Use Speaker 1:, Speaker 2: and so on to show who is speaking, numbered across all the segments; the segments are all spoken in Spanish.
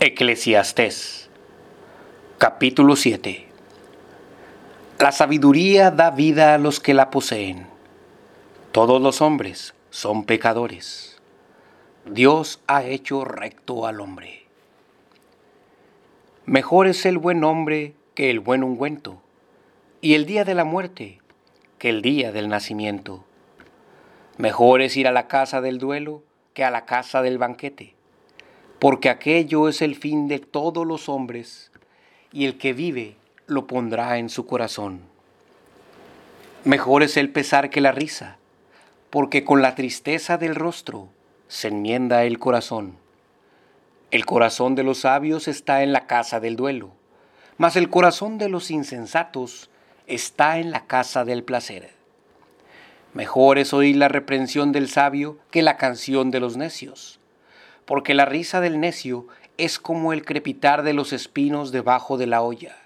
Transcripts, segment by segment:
Speaker 1: Eclesiastés capítulo 7 La sabiduría da vida a los que la poseen. Todos los hombres son pecadores. Dios ha hecho recto al hombre. Mejor es el buen hombre que el buen ungüento, y el día de la muerte que el día del nacimiento. Mejor es ir a la casa del duelo que a la casa del banquete, porque aquello es el fin de todos los hombres, y el que vive lo pondrá en su corazón. Mejor es el pesar que la risa, porque con la tristeza del rostro se enmienda el corazón. El corazón de los sabios está en la casa del duelo, mas el corazón de los insensatos está en la casa del placer. Mejor es oír la reprensión del sabio que la canción de los necios, porque la risa del necio es como el crepitar de los espinos debajo de la olla,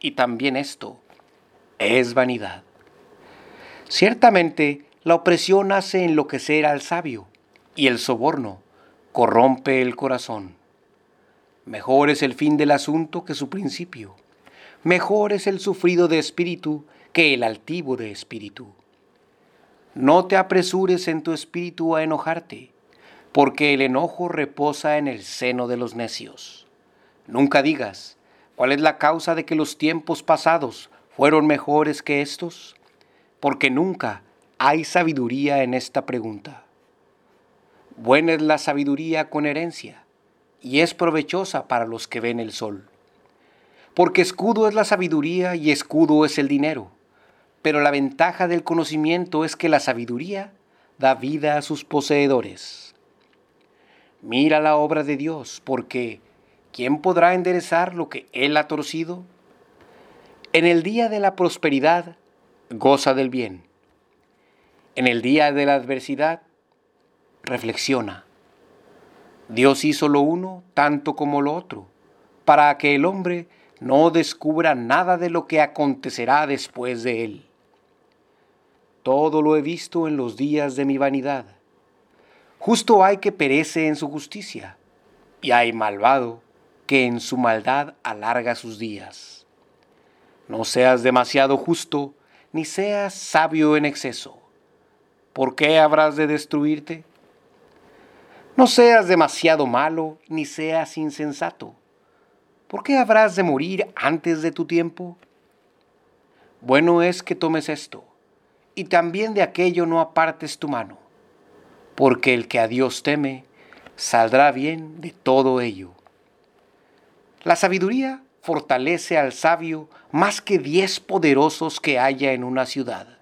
Speaker 1: y también esto es vanidad. Ciertamente, la opresión hace enloquecer al sabio, y el soborno corrompe el corazón. Mejor es el fin del asunto que su principio Mejor es el sufrido de espíritu que el altivo de espíritu. No te apresures en tu espíritu a enojarte, porque el enojo reposa en el seno de los necios. Nunca digas, ¿cuál es la causa de que los tiempos pasados fueron mejores que estos? Porque nunca hay sabiduría en esta pregunta. Buena es la sabiduría con herencia, y es provechosa para los que ven el sol porque escudo es la sabiduría y escudo es el dinero. Pero la ventaja del conocimiento es que la sabiduría da vida a sus poseedores. Mira la obra de Dios, porque ¿quién podrá enderezar lo que Él ha torcido? En el día de la prosperidad, goza del bien. En el día de la adversidad, reflexiona. Dios hizo lo uno tanto como lo otro, para que el hombre no descubra nada de lo que acontecerá después de él. Todo lo he visto en los días de mi vanidad. Justo hay que perece en su justicia, y hay malvado que en su maldad alarga sus días. No seas demasiado justo, ni seas sabio en exceso. ¿Por qué habrás de destruirte? No seas demasiado malo, ni seas insensato ¿Por qué habrás de morir antes de tu tiempo? Bueno es que tomes esto, y también de aquello no apartes tu mano, porque el que a Dios teme saldrá bien de todo ello. La sabiduría fortalece al sabio más que diez poderosos que haya en una ciudad.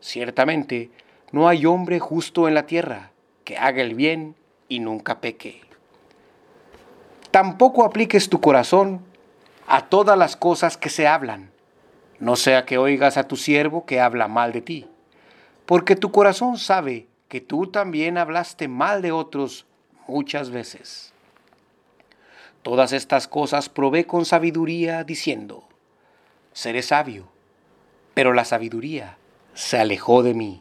Speaker 1: Ciertamente, no hay hombre justo en la tierra que haga el bien y nunca peque. Tampoco apliques tu corazón a todas las cosas que se hablan, no sea que oigas a tu siervo que habla mal de ti, porque tu corazón sabe que tú también hablaste mal de otros muchas veces. Todas estas cosas probé con sabiduría diciendo, seré sabio, pero la sabiduría se alejó de mí.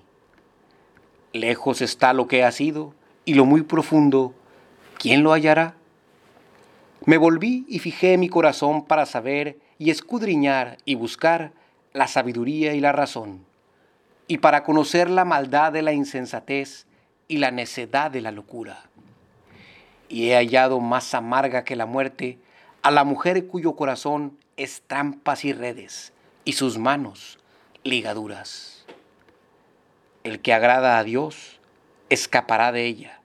Speaker 1: Lejos está lo que ha sido y lo muy profundo, ¿quién lo hallará? Me volví y fijé mi corazón para saber y escudriñar y buscar la sabiduría y la razón, y para conocer la maldad de la insensatez y la necedad de la locura. Y he hallado más amarga que la muerte a la mujer cuyo corazón es trampas y redes, y sus manos ligaduras. El que agrada a Dios escapará de ella,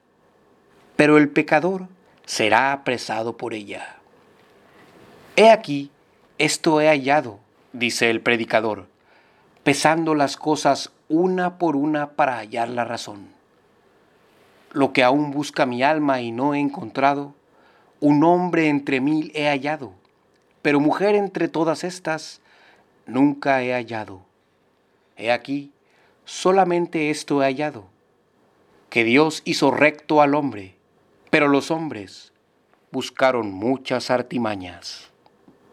Speaker 1: pero el pecador será apresado por ella. He aquí, esto he hallado, dice el predicador, pesando las cosas una por una para hallar la razón. Lo que aún busca mi alma y no he encontrado, un hombre entre mil he hallado, pero mujer entre todas estas nunca he hallado. He aquí, solamente esto he hallado, que Dios hizo recto al hombre pero los hombres buscaron muchas artimañas.